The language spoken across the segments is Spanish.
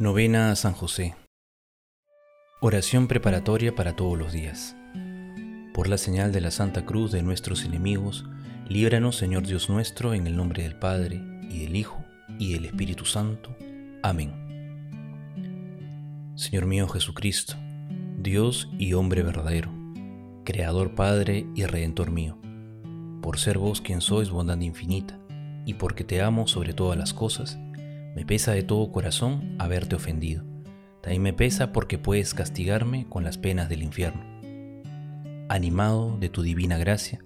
Novena a San José. Oración preparatoria para todos los días. Por la señal de la Santa Cruz de nuestros enemigos, líbranos Señor Dios nuestro, en el nombre del Padre, y del Hijo, y del Espíritu Santo. Amén. Señor mío Jesucristo, Dios y hombre verdadero, Creador Padre y Redentor mío, por ser vos quien sois bondad infinita, y porque te amo sobre todas las cosas, me pesa de todo corazón haberte ofendido. También me pesa porque puedes castigarme con las penas del infierno. Animado de tu divina gracia,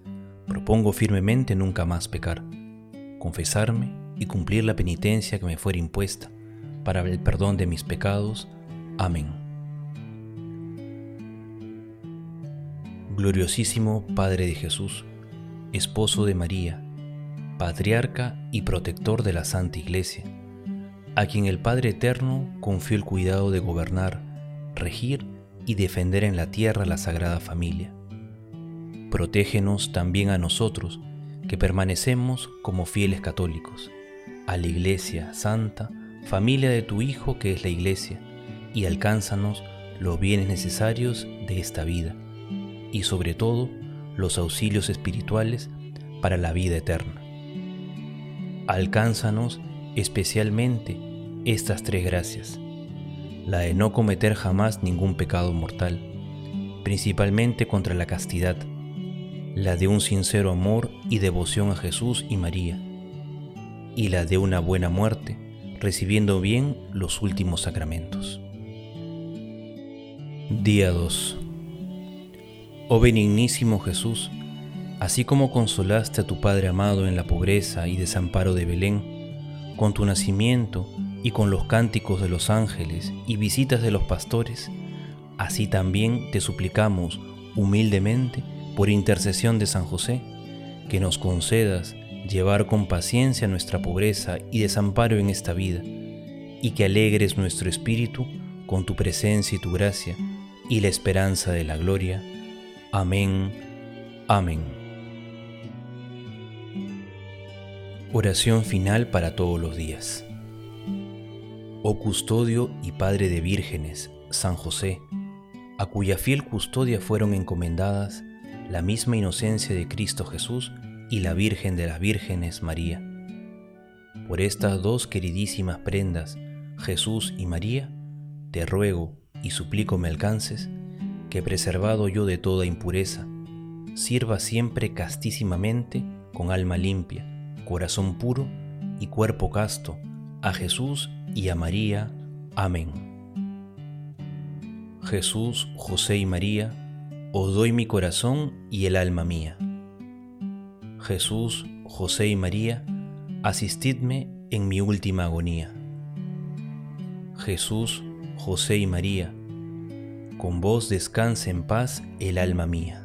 propongo firmemente nunca más pecar, confesarme y cumplir la penitencia que me fuera impuesta para el perdón de mis pecados. Amén. Gloriosísimo Padre de Jesús, esposo de María, patriarca y protector de la Santa Iglesia, a quien el Padre Eterno confió el cuidado de gobernar, regir y defender en la tierra la Sagrada Familia. Protégenos también a nosotros, que permanecemos como fieles católicos, a la Iglesia Santa, familia de tu Hijo que es la Iglesia, y alcánzanos los bienes necesarios de esta vida, y sobre todo los auxilios espirituales para la vida eterna. Alcánzanos especialmente estas tres gracias. La de no cometer jamás ningún pecado mortal, principalmente contra la castidad, la de un sincero amor y devoción a Jesús y María, y la de una buena muerte, recibiendo bien los últimos sacramentos. Día 2 Oh benignísimo Jesús, así como consolaste a tu Padre amado en la pobreza y desamparo de Belén, con tu nacimiento y con los cánticos de los ángeles y visitas de los pastores, así también te suplicamos humildemente por intercesión de San José, que nos concedas llevar con paciencia nuestra pobreza y desamparo en esta vida, y que alegres nuestro espíritu con tu presencia y tu gracia, y la esperanza de la gloria. Amén. Amén. Oración final para todos los días. Oh custodio y Padre de vírgenes, San José, a cuya fiel custodia fueron encomendadas la misma inocencia de Cristo Jesús y la Virgen de las Vírgenes María. Por estas dos queridísimas prendas, Jesús y María, te ruego y suplico me alcances, que preservado yo de toda impureza, sirva siempre castísimamente con alma limpia corazón puro y cuerpo casto, a Jesús y a María. Amén. Jesús, José y María, os doy mi corazón y el alma mía. Jesús, José y María, asistidme en mi última agonía. Jesús, José y María, con vos descanse en paz el alma mía.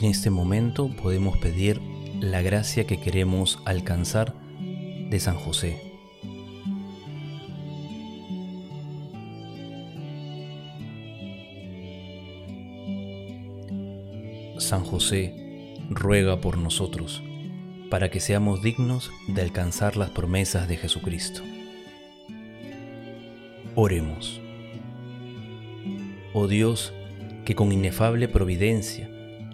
En este momento podemos pedir la gracia que queremos alcanzar de San José. San José, ruega por nosotros, para que seamos dignos de alcanzar las promesas de Jesucristo. Oremos. Oh Dios, que con inefable providencia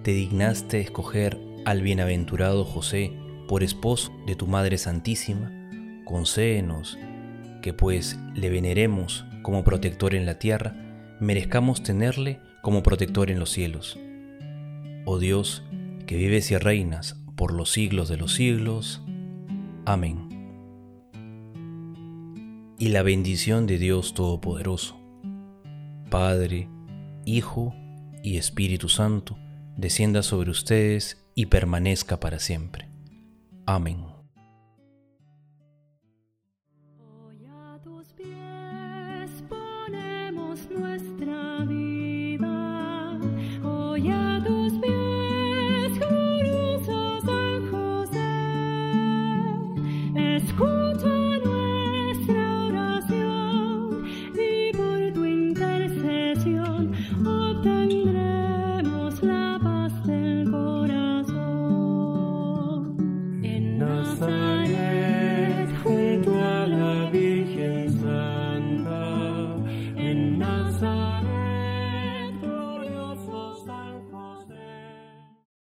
te dignaste escoger al bienaventurado José por esposo de tu Madre Santísima, concédenos que pues le veneremos como protector en la tierra, merezcamos tenerle como protector en los cielos. Oh Dios, que vives y reinas por los siglos de los siglos. Amén. Y la bendición de Dios Todopoderoso, Padre, Hijo y Espíritu Santo, descienda sobre ustedes y permanezca para siempre. Amén.